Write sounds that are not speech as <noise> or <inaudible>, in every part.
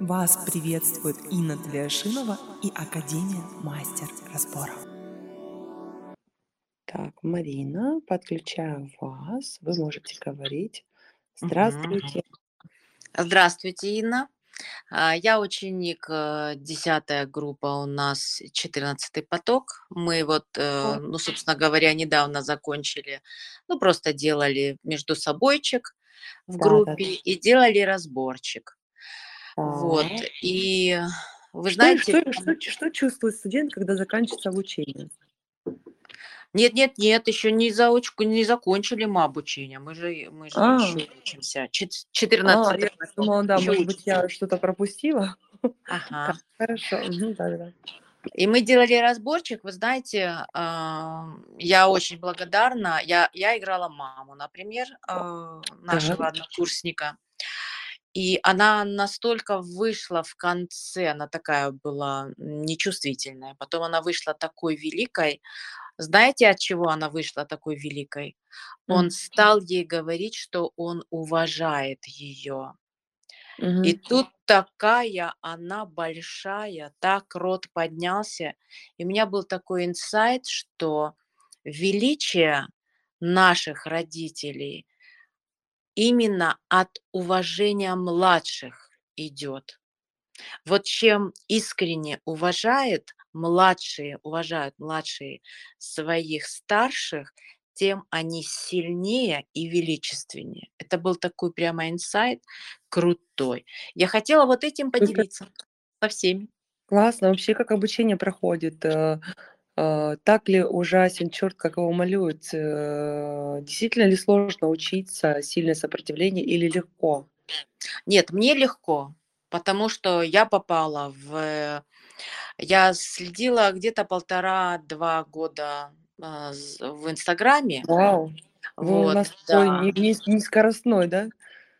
Вас приветствует Инна Тлешинова и Академия Мастер Разборов. Так, Марина, подключаю вас. Вы можете говорить. Здравствуйте. Здравствуйте, Инна. А, Я ученик, э, 10 группа у нас, 14 поток. Мы вот, э, ну, собственно говоря, недавно закончили, ну, просто делали между собойчик в да, да, группе и делали разборчик. Вот. И вы Что, знаете, что, что, что чувствует студент, когда заканчивается обучение? нет, нет, нет, еще не заочку, не закончили мы обучение. Мы же, мы же А, еще учимся. Чет- а, 14 я думала, да, еще может быть, я что-то пропустила. <laughs> Ага. хорошо. Да, да. И мы делали разборчик, вы знаете, а, я очень благодарна. Я, я играла маму, например, а, нашего однокурсника. И она настолько вышла в конце, она такая была нечувствительная. Потом она вышла такой великой. Знаете, от чего она вышла такой великой? Он М, стал ей говорить, что он уважает ее. И мгм. тут такая она большая, так рот поднялся. И у меня был такой инсайт, что величие наших родителей именно от уважения младших идет. Вот чем искренне уважает младшие, уважают младшие своих старших, тем они сильнее и величественнее. Это был такой прямо инсайт крутой. Я хотела вот этим поделиться со всеми. Классно. Вообще, как обучение проходит? Э, э, Так ли ужасен черт, как его малюют? Э, Действительно ли сложно учиться, сильное сопротивление или легко? Нет, мне легко, потому что я попала в... Я следила где-то полтора-два года з- в Инстаграме. Вау. Вы у Вот, нас такой да. не, не, не скоростной, да?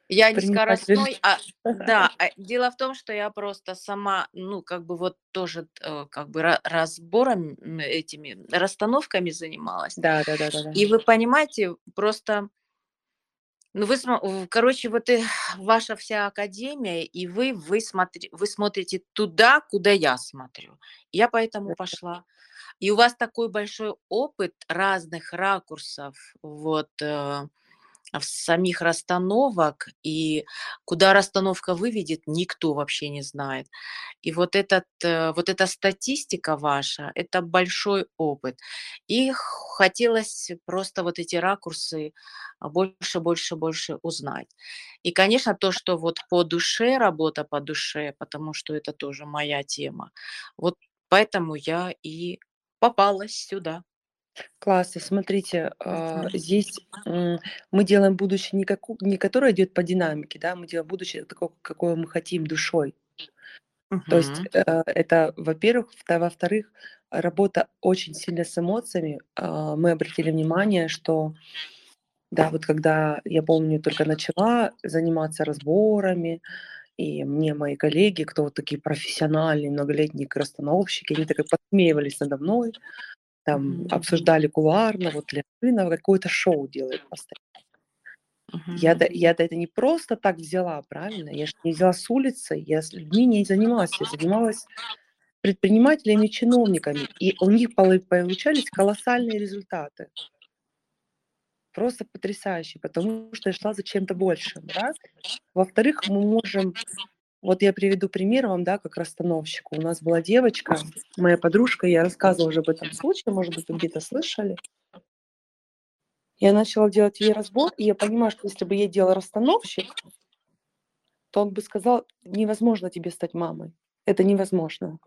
Я не скоростной, а <laughs> да, а дело в том, что я просто сама, ну, как бы вот тоже э, как бы ра- разбором этими расстановками занималась. Да, да, да, да, да. И вы понимаете, просто, ну, вы, короче, вот и <sighs> ваша вся академия, и вы, вы, смотри, вы смотрите туда, куда я смотрю. Я поэтому пошла. И у вас такой большой опыт разных ракурсов, вот, э, в самих расстановок, и куда расстановка выведет, никто вообще не знает. И вот, этот, э, вот эта статистика ваша, это большой опыт. И хотелось просто вот эти ракурсы больше, больше, больше узнать. И, конечно, то, что вот по душе, работа по душе, потому что это тоже моя тема. Вот поэтому я и попалась сюда. Классно. Смотрите, Мгм. здесь м, мы делаем будущее не, как, не которое идет по динамике, да, мы делаем будущее такое, какое мы хотим душой. То есть э, это, во-первых, вто- во-вторых, работа очень сильно с эмоциями. А, Мы обратили внимание, что Да, вот когда я помню, только начала заниматься разборами, и мне мои коллеги, кто вот такие профессиональные, многолетние расстановщики, они так и подсмеивались надо мной, там Мгм. обсуждали кулуарно, вот Ляшина какое-то шоу делает постоянно. Я, да, я да это не просто так взяла, правильно? Я же не взяла с улицы, я с людьми не занималась, я занималась предпринимателями, чиновниками, и у них получались колоссальные результаты. Просто потрясающие, потому что я шла за чем-то большим, раз. Во-вторых, мы можем вот я приведу пример вам, да, как расстановщику. У нас была девочка, моя подружка, я рассказывала уже об этом случае, может быть, вы где-то слышали. Я начала делать ей разбор, и я понимаю, что если бы я делала расстановщик, то он бы сказал, невозможно тебе стать мамой. Это невозможно.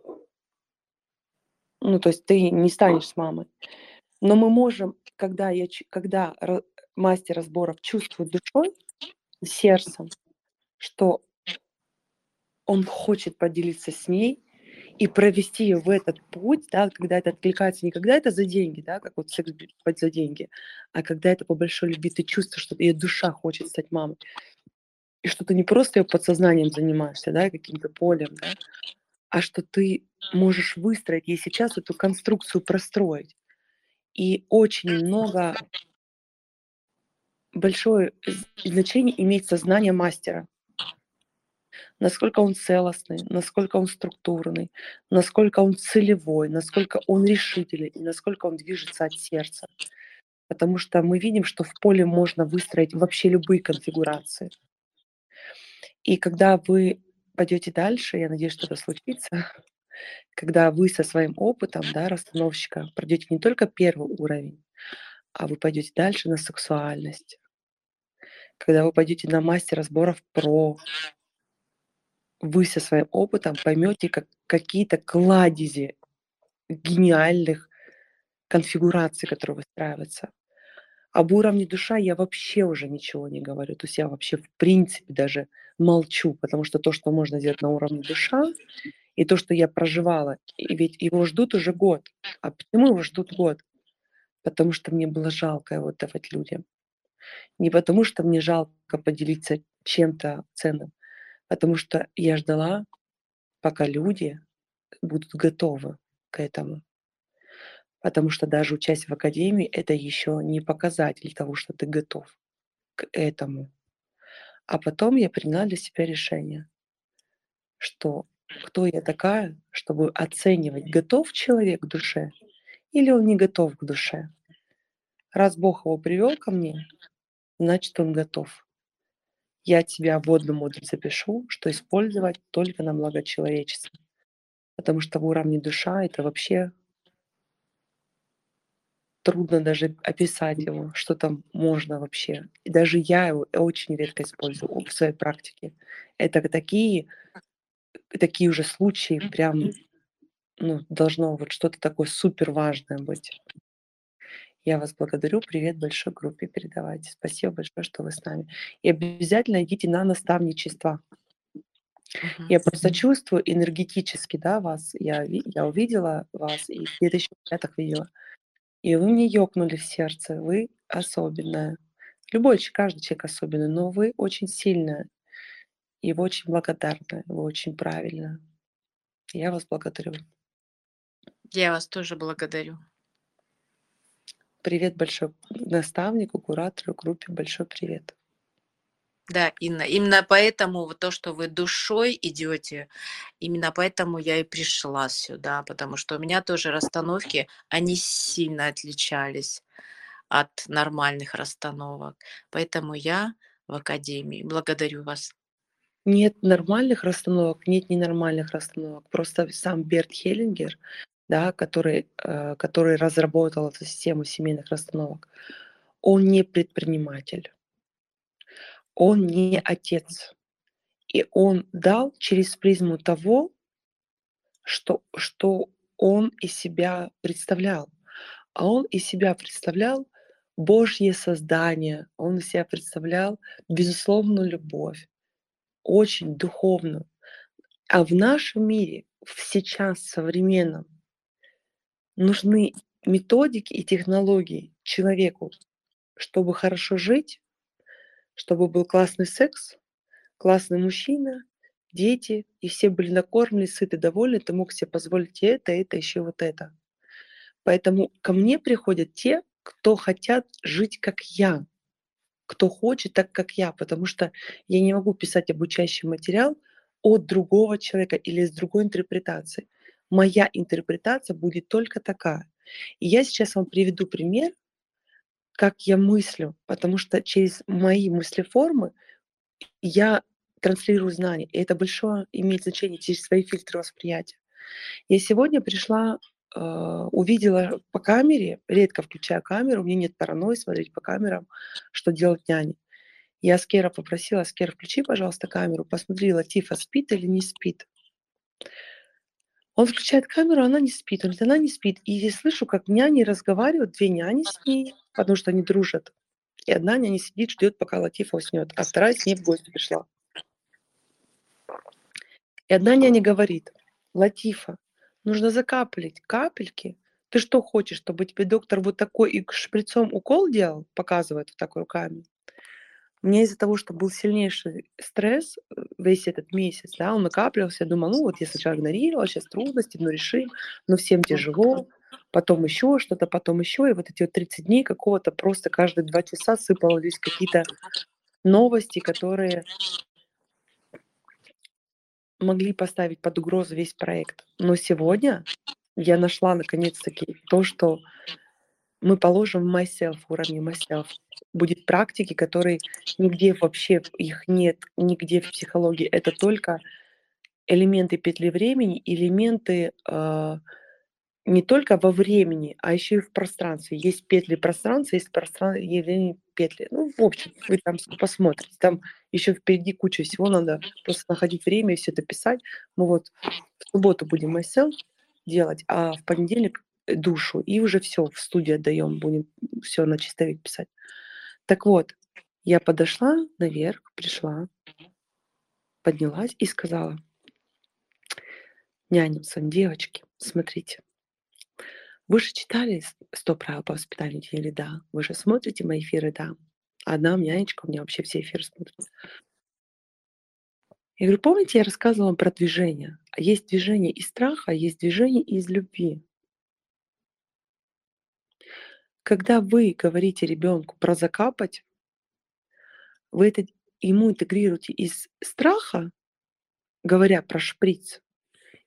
Ну, то есть ты не станешь с мамой. Но мы можем, когда, я, когда мастер разборов чувствует душой, сердцем, что он хочет поделиться с ней и провести ее в этот путь, да, когда это откликается, не когда это за деньги, да, как вот секс за деньги, а когда это по большой любви, ты чувствуешь, что ее душа хочет стать мамой. И что ты не просто ее подсознанием занимаешься, да, каким-то полем, да, а что ты можешь выстроить ей сейчас эту конструкцию простроить. И очень много, большое значение имеет сознание мастера. Насколько он целостный, насколько он структурный, насколько он целевой, насколько он решительный и насколько он движется от сердца. Потому что мы видим, что в поле можно выстроить вообще любые конфигурации. И когда вы пойдете дальше, я надеюсь, что это случится, <laughs> когда вы со своим опытом да, расстановщика пройдете не только первый уровень, а вы пойдете дальше на сексуальность, когда вы пойдете на мастер сборов про, вы со своим опытом поймете как, какие-то кладези гениальных конфигураций, которые выстраиваются. Об уровне душа я вообще уже ничего не говорю. То есть я вообще в принципе даже молчу, потому что то, что можно сделать на уровне душа, и то, что я проживала, и ведь его ждут уже год. А почему его ждут год? Потому что мне было жалко его давать людям. Не потому что мне жалко поделиться чем-то ценным, потому что я ждала, пока люди будут готовы к этому. Потому что даже участие в академии это еще не показатель того, что ты готов к этому. А потом я приняла для себя решение, что кто я такая, чтобы оценивать, готов человек к душе или он не готов к душе. Раз Бог его привел ко мне, значит он готов я тебя в водную мудрость запишу, что использовать только на благо человечества. Потому что в уровне душа это вообще трудно даже описать его, что там можно вообще. И даже я его очень редко использую в своей практике. Это такие, такие уже случаи, прям ну, должно вот что-то такое супер важное быть. Я вас благодарю. Привет большой группе передавайте. Спасибо большое, что вы с нами. И обязательно идите на наставничество. Uh-huh. Я просто чувствую энергетически, да, вас. Я, я увидела вас и в 2005 видела. И вы мне ёкнули в сердце. Вы особенная. Любой, каждый человек особенный, но вы очень сильная. И вы очень благодарны. Вы очень правильно. Я вас благодарю. Я вас тоже благодарю. Привет большой наставнику, куратору, группе. Большой привет. Да, Инна, именно поэтому вот то, что вы душой идете, именно поэтому я и пришла сюда, потому что у меня тоже расстановки, они сильно отличались от нормальных расстановок. Поэтому я в академии. Благодарю вас. Нет нормальных расстановок, нет ненормальных расстановок. Просто сам Берт Хеллингер да, который, э, который разработал эту систему семейных расстановок, он не предприниматель, он не отец. И он дал через призму того, что, что он из себя представлял. А он из себя представлял Божье создание, он из себя представлял безусловную любовь, очень духовную. А в нашем мире, сейчас современном, нужны методики и технологии человеку, чтобы хорошо жить, чтобы был классный секс, классный мужчина, дети, и все были накормлены, сыты, довольны, ты мог себе позволить это, это, еще вот это. Поэтому ко мне приходят те, кто хотят жить как я, кто хочет так, как я, потому что я не могу писать обучающий материал от другого человека или с другой интерпретацией моя интерпретация будет только такая. И я сейчас вам приведу пример, как я мыслю, потому что через мои мыслеформы я транслирую знания, и это большое имеет значение через свои фильтры восприятия. Я сегодня пришла, э, увидела по камере, редко включаю камеру, у меня нет паранойи смотреть по камерам, что делать няни. Я Аскера попросила, Аскер, включи, пожалуйста, камеру, посмотри, Латифа спит или не спит. Он включает камеру, она не спит. Он говорит, она не спит. И я слышу, как няни разговаривают, две няни с ней, потому что они дружат. И одна няня сидит, ждет, пока Латифа уснет, а вторая с ней в гости пришла. И одна няня говорит, Латифа, нужно закапливать капельки. Ты что хочешь, чтобы тебе доктор вот такой и шприцом укол делал? Показывает вот так руками. У меня из-за того, что был сильнейший стресс э, весь этот месяц, да, он накапливался, я думала, ну вот я сначала игнорировала, сейчас трудности, но решим, но всем тяжело, потом еще что-то, потом еще, и вот эти вот 30 дней какого-то просто каждые два часа сыпались какие-то новости, которые могли поставить под угрозу весь проект. Но сегодня я нашла наконец-таки то, что мы положим в myself, уровне myself. Будет практики, которые нигде вообще их нет, нигде в психологии. Это только элементы петли времени, элементы э, не только во времени, а еще и в пространстве. Есть петли пространства, есть пространство петли. Ну, в общем, вы там посмотрите. Там еще впереди куча всего, надо просто находить время и все это писать. Мы вот в субботу будем myself делать, а в понедельник душу. И уже все, в студии отдаем, будем все на чистовик писать. Так вот, я подошла наверх, пришла, поднялась и сказала няням девочки, смотрите, вы же читали «100 правил по воспитанию детей» да? Вы же смотрите мои эфиры, да? Одна нянечка у меня вообще все эфиры смотрит. Я говорю, помните, я рассказывала вам про движение? Есть движение из страха, а есть движение из любви. Когда вы говорите ребенку про закапать, вы это ему интегрируете из страха, говоря про шприц,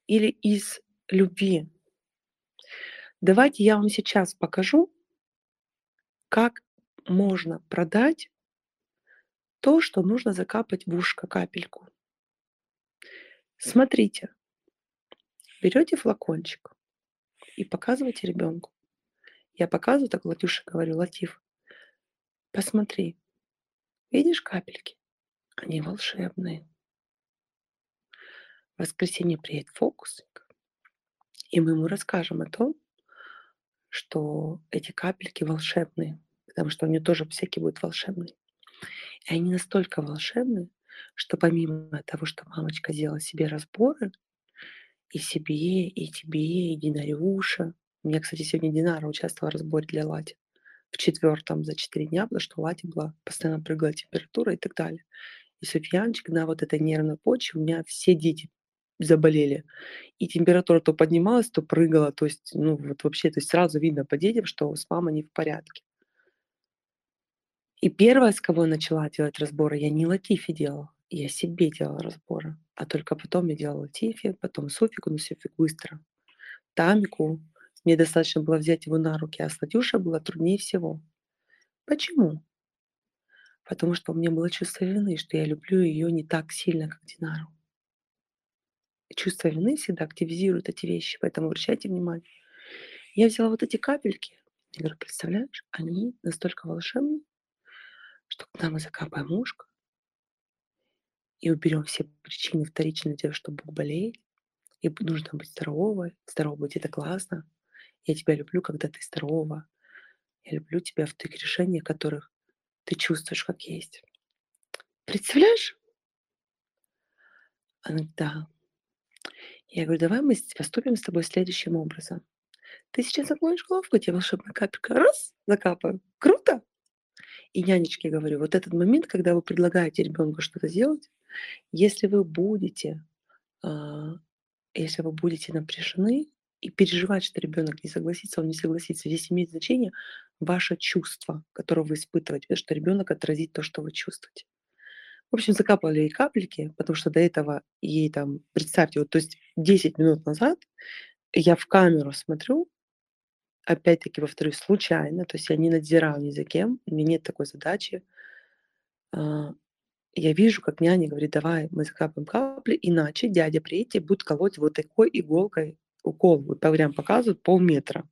или из любви. Давайте я вам сейчас покажу, как можно продать то, что нужно закапать в ушко капельку. Смотрите, берете флакончик и показываете ребенку. Я показываю, так Латюше говорю, Латив, посмотри, видишь капельки? Они волшебные. В воскресенье приедет фокусник, и мы ему расскажем о том, что эти капельки волшебные, потому что у нее тоже всякие будут волшебные. И они настолько волшебные, что помимо того, что мамочка сделала себе разборы, и себе, и тебе, и Динарюша. У меня, кстати, сегодня Динара участвовала в разборе для Лати. В четвертом за четыре дня, потому что Лати была постоянно прыгала температура и так далее. И Софьянчик на вот этой нервной почве у меня все дети заболели. И температура то поднималась, то прыгала. То есть, ну, вот вообще, то есть сразу видно по детям, что с мамой не в порядке. И первое, с кого я начала делать разборы, я не Латифи делала, я себе делала разборы. А только потом я делала Латифи, потом Софику, но Софик быстро. Тамику, мне достаточно было взять его на руки, а с Латюшей было труднее всего. Почему? Потому что у меня было чувство вины, что я люблю ее не так сильно, как Динару чувство вины всегда активизирует эти вещи, поэтому обращайте внимание. Я взяла вот эти капельки. Я говорю, представляешь, они настолько волшебные, что когда мы закапаем ушко и уберем все причины вторичные что Бог болеет, и нужно быть здоровой, здорово быть, это классно. Я тебя люблю, когда ты здорова. Я люблю тебя в тех решениях, которых ты чувствуешь, как есть. Представляешь? Она, да, я говорю, давай мы поступим с тобой следующим образом. Ты сейчас наклонишь головку, тебе волшебная капелька, раз, закапаю. Круто! И нянечке говорю, вот этот момент, когда вы предлагаете ребенку что-то сделать, если вы будете, а, если вы будете напряжены и переживать, что ребенок не согласится, он не согласится, здесь имеет значение ваше чувство, которое вы испытываете, потому что ребенок отразит то, что вы чувствуете. В общем, закапывали ей капельки, потому что до этого ей там, представьте, вот, то есть 10 минут назад я в камеру смотрю, опять-таки, повторюсь, случайно, то есть я не надзираю ни за кем, у меня нет такой задачи. А, я вижу, как няня говорит, давай мы закапываем капли, иначе дядя приедет и будет колоть вот такой иголкой укол, вот прям показывают полметра.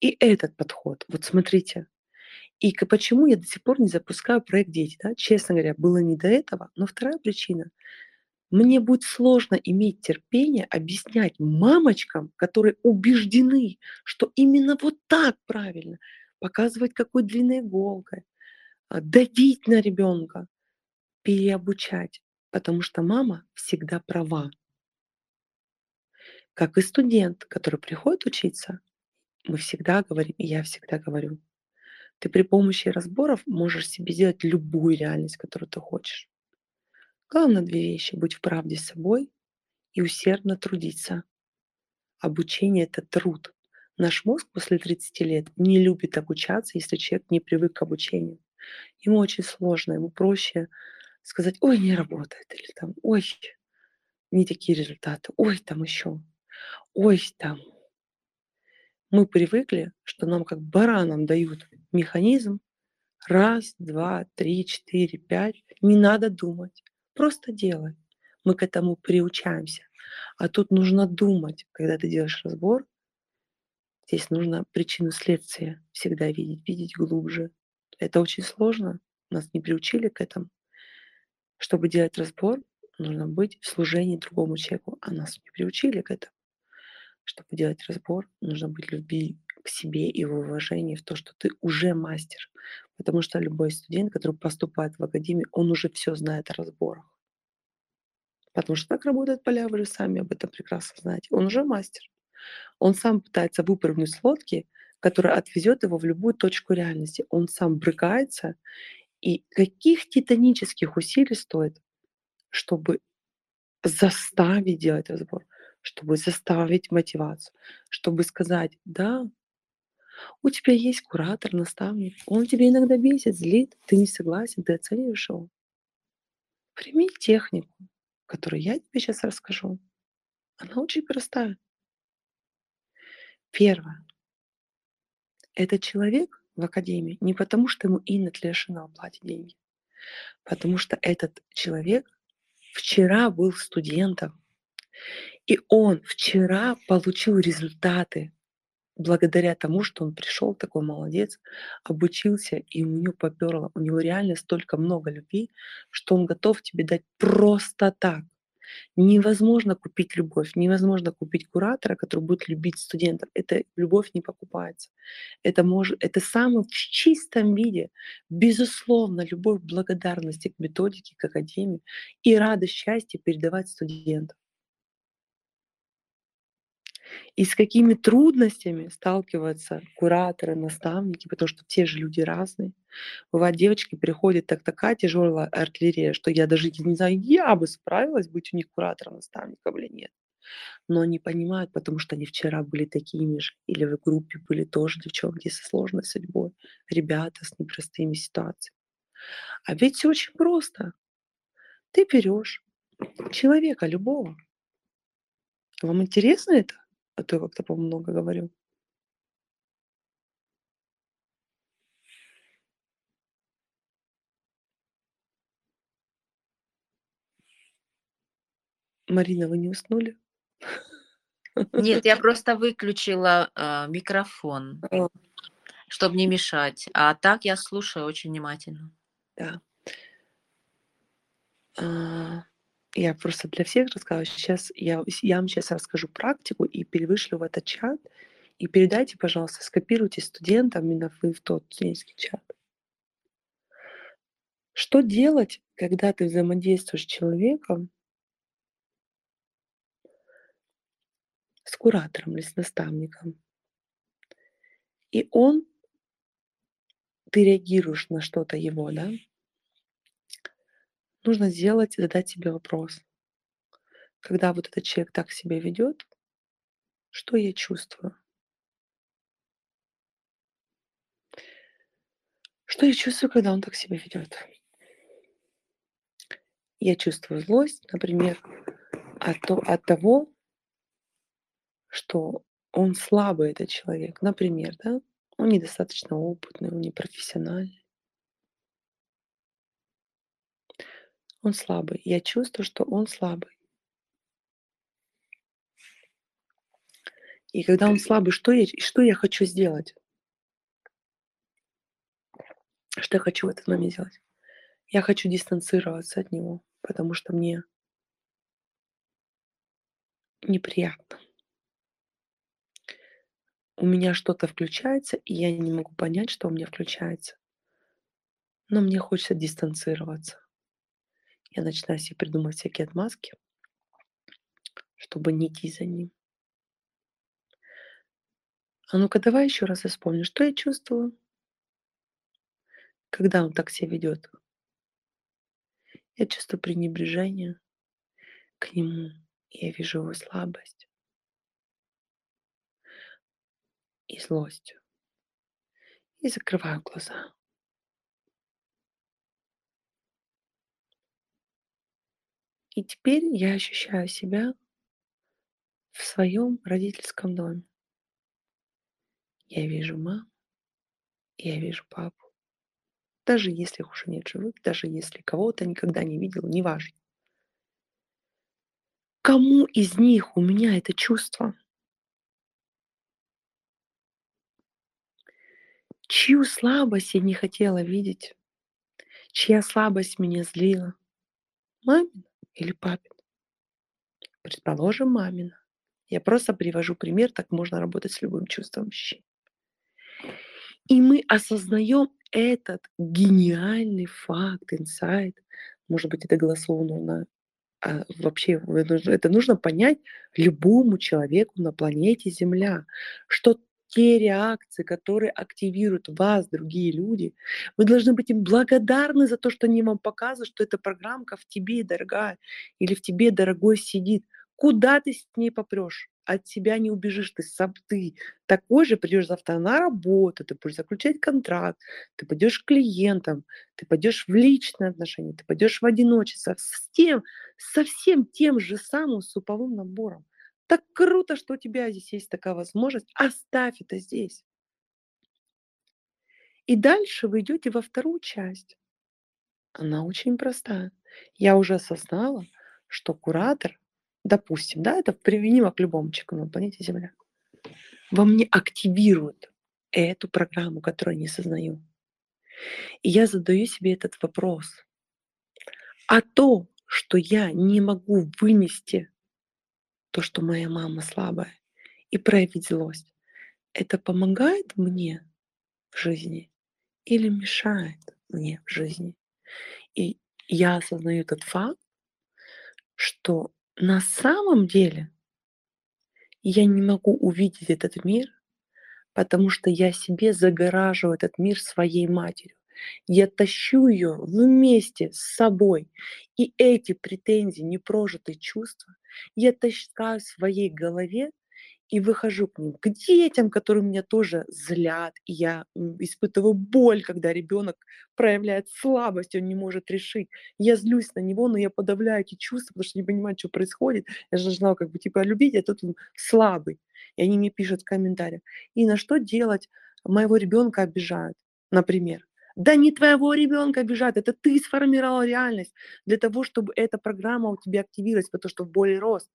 И этот подход, вот смотрите, и почему я до сих пор не запускаю проект «Дети»? Да? Честно говоря, было не до этого. Но вторая причина. Мне будет сложно иметь терпение объяснять мамочкам, которые убеждены, что именно вот так правильно, показывать какой длинной иголкой, а, давить на ребенка, переобучать, потому что мама всегда права. Как и студент, который приходит учиться, мы всегда говорим, и я всегда говорю, ты при помощи разборов можешь себе сделать любую реальность, которую ты хочешь. Главное две вещи. Быть в правде с собой и усердно трудиться. Обучение – это труд. Наш мозг после 30 лет не любит обучаться, если человек не привык к обучению. Ему очень сложно, ему проще сказать, ой, не работает, или там, ой, не такие результаты. Ой, там еще. Ой, там. Мы привыкли, что нам как баранам дают механизм. Раз, два, три, четыре, пять. Не надо думать. Просто делай. Мы к этому приучаемся. А тут нужно думать, когда ты делаешь разбор. Здесь нужно причину следствия всегда видеть, видеть глубже. Это очень сложно. Нас не приучили к этому. Чтобы делать разбор, нужно быть в служении другому человеку, а нас не приучили к этому. Чтобы делать разбор, нужно быть любви к себе и в уважении в то, что ты уже мастер. Потому что любой студент, который поступает в академию, он уже все знает о разборах. Потому что так работает поля, вы же сами об этом прекрасно знаете. Он уже мастер. Он сам пытается выпрыгнуть с лодки, которая отвезет его в любую точку реальности. Он сам брыкается. И каких титанических усилий стоит, чтобы заставить делать разбор, чтобы заставить мотивацию, чтобы сказать, да, у тебя есть куратор, наставник, он тебя иногда бесит, злит, ты не согласен, ты оцениваешь его. Прими технику, которую я тебе сейчас расскажу. Она очень простая. Первое. Это человек в академии не потому, что ему Инна Тлешина платит деньги, потому что этот человек вчера был студентом, и он вчера получил результаты благодаря тому, что он пришел, такой молодец, обучился, и у него поперло. У него реально столько много любви, что он готов тебе дать просто так. Невозможно купить любовь, невозможно купить куратора, который будет любить студентов. Это любовь не покупается. Это, может, это самое в чистом виде, безусловно, любовь благодарности к методике, к академии и радость счастья передавать студентам. И с какими трудностями сталкиваются кураторы, наставники, потому что те же люди разные. Бывает, девочки приходят, так такая тяжелая артиллерия, что я даже не знаю, я бы справилась быть у них куратором, наставником или нет. Но они понимают, потому что они вчера были такими же, или в группе были тоже девчонки со сложной судьбой, ребята с непростыми ситуациями. А ведь все очень просто. Ты берешь человека любого. Вам интересно это? А то я как-то, по много говорю. Марина, вы не уснули? Нет, я <laughs> просто выключила э, микрофон, А, чтобы не мешать. А так я слушаю очень внимательно. да. А, я просто для всех рассказываю. Сейчас я, я вам сейчас расскажу практику и перевышлю в этот чат. И передайте, пожалуйста, скопируйте студентам именно вы в тот студенческий чат. Что делать, когда ты взаимодействуешь с человеком, с куратором или с наставником, и он, ты реагируешь на что-то его, да? Нужно сделать, задать себе вопрос. Когда вот этот человек так себя ведет, что я чувствую? Что я чувствую, когда он так себя ведет? Я чувствую злость, например, от, то- от того, что он слабый, этот человек. Например, да? Он недостаточно опытный, он непрофессиональный. Он слабый. Я чувствую, что он слабый. И когда он слабый, что я, что я хочу сделать? Что я хочу в этот момент сделать? Я хочу дистанцироваться от него, потому что мне неприятно. У меня что-то включается, и я не могу понять, что у меня включается. Но мне хочется дистанцироваться. Я начинаю себе придумывать всякие отмазки, чтобы не идти за ним. А ну-ка давай еще раз я вспомню, что я чувствую, когда он так себя ведет. Я чувствую пренебрежение к нему. Я вижу его слабость и злость. И закрываю глаза. И теперь я ощущаю себя в своем родительском доме. Я вижу маму, я вижу папу. Даже если их уже нет живых, даже если кого-то никогда не видел, неважно. Кому из них у меня это чувство? Чью слабость я не хотела видеть? Чья слабость меня злила? Мамина или папина? Предположим, мамина. Я просто привожу пример, так можно работать с любым чувством ощущения. И мы осознаем этот гениальный факт, инсайт, может быть, это голословно, а вообще это нужно понять любому человеку на планете Земля, что те реакции, которые активируют вас, другие люди, вы должны быть им благодарны за то, что они вам показывают, что эта программка в тебе, дорогая, или в тебе, дорогой, сидит. Куда ты с ней попрешь? От себя не убежишь, ты сам ты. Такой же придешь завтра на работу, ты будешь заключать контракт, ты пойдешь к клиентам, ты пойдешь в личные отношения, ты пойдешь в одиночество с тем, со всем тем же самым суповым набором. Так круто, что у тебя здесь есть такая возможность. Оставь это здесь. И дальше вы идете во вторую часть. Она очень простая. Я уже осознала, что куратор, допустим, да, это применимо к любому человеку на планете Земля, во мне активирует эту программу, которую я не сознаю. И я задаю себе этот вопрос. А то, что я не могу вынести то, что моя мама слабая, и проявить злость, это помогает мне в жизни или мешает мне в жизни? И я осознаю этот факт, что на самом деле я не могу увидеть этот мир, потому что я себе загораживаю этот мир своей матерью. Я тащу ее вместе с собой. И эти претензии, непрожитые чувства, я таскаю в своей голове и выхожу к ним, к детям, которые меня тоже злят. И я испытываю боль, когда ребенок проявляет слабость, он не может решить. Я злюсь на него, но я подавляю эти чувства, потому что не понимаю, что происходит. Я же должна как бы типа любить, а тут он слабый. И они мне пишут в комментариях. И на что делать? Моего ребенка обижают, например. Да не твоего ребенка обижать, это ты сформировал реальность для того, чтобы эта программа у тебя активировалась, потому что в боли рост.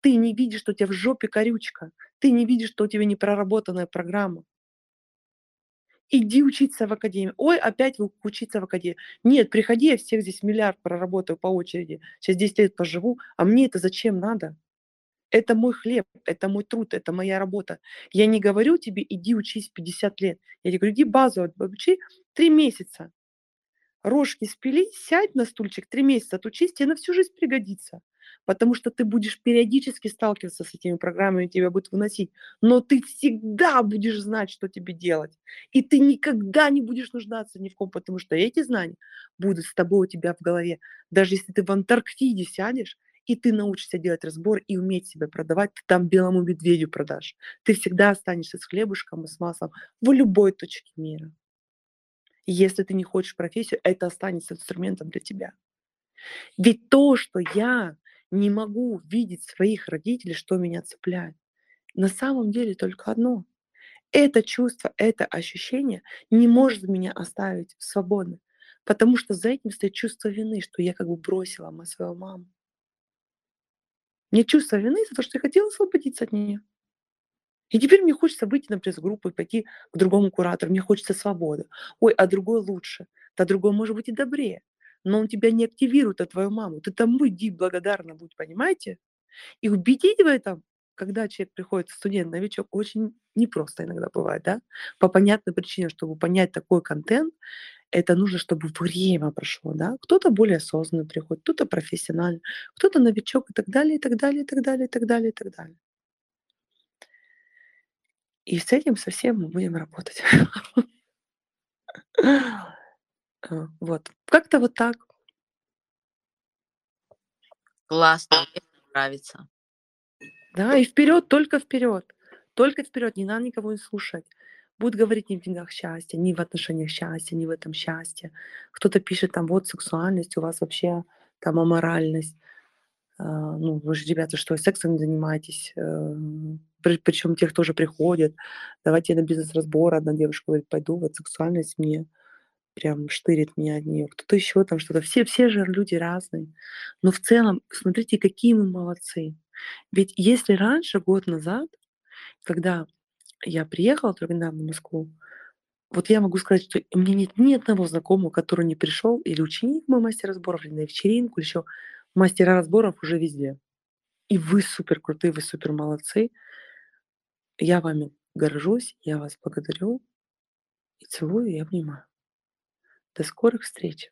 Ты не видишь, что у тебя в жопе корючка, ты не видишь, что у тебя непроработанная программа. Иди учиться в академии. Ой, опять учиться в академии. Нет, приходи, я всех здесь миллиард проработаю по очереди. Сейчас 10 лет поживу. А мне это зачем надо? Это мой хлеб, это мой труд, это моя работа. Я не говорю тебе, иди учись 50 лет. Я тебе говорю, иди базу обучи 3 месяца. Рожки спили, сядь на стульчик, 3 месяца отучись, тебе на всю жизнь пригодится. Потому что ты будешь периодически сталкиваться с этими программами, тебя будут выносить. Но ты всегда будешь знать, что тебе делать. И ты никогда не будешь нуждаться ни в ком, потому что эти знания будут с тобой у тебя в голове. Даже если ты в Антарктиде сядешь, и ты научишься делать разбор и уметь себя продавать, ты там белому медведю продашь. Ты всегда останешься с хлебушком и с маслом в любой точке мира. И если ты не хочешь профессию, это останется инструментом для тебя. Ведь то, что я не могу видеть своих родителей, что меня цепляет, на самом деле только одно. Это чувство, это ощущение не может меня оставить свободным, потому что за этим стоит чувство вины, что я как бы бросила свою маму. Мне чувство вины за то, что я хотела освободиться от нее. И теперь мне хочется выйти на пресс-группу и пойти к другому куратору. Мне хочется свободы. Ой, а другой лучше. Да другой может быть и добрее. Но он тебя не активирует, а твою маму. Ты тому иди благодарна будь, понимаете? И убедить в этом, когда человек приходит, студент, новичок, очень непросто иногда бывает, да? По понятной причине, чтобы понять такой контент, это нужно, чтобы время прошло, да. Кто-то более осознанно приходит, кто-то профессионально, кто-то новичок и так далее, и так далее, и так далее, и так далее, и так далее. И с этим совсем мы будем работать. <laughs> А, вот. Как-то вот так. Классно, мне нравится. Да, и вперед, только вперед. Только вперед, не надо никого не слушать будет говорить не в деньгах счастья, не в отношениях счастья, не в этом счастье. Кто-то пишет там, вот сексуальность, у вас вообще там аморальность. А, ну, вы же, ребята, что, сексом не занимаетесь? Э, при причём те, кто уже приходит. Давайте на бизнес-разбор. Одна девушка говорит: "Пойду, вот сексуальность мне прям штырит меня от неё". Кто-то ещё там что-то. Все все же люди разные. Но в целом, смотрите, какие мы молодцы. Ведь если раньше, год назад, когда я приехала только недавно в Москву, вот я могу сказать, что у меня нет ни одного знакомого, который не пришёл, или ученик мой мастер разборов, или на вечеринку, или ещё. Мастера разборов уже везде. И вы супер крутые, вы супер молодцы. Я вами горжусь, я вас благодарю. И целую, и обнимаю. До скорых встреч!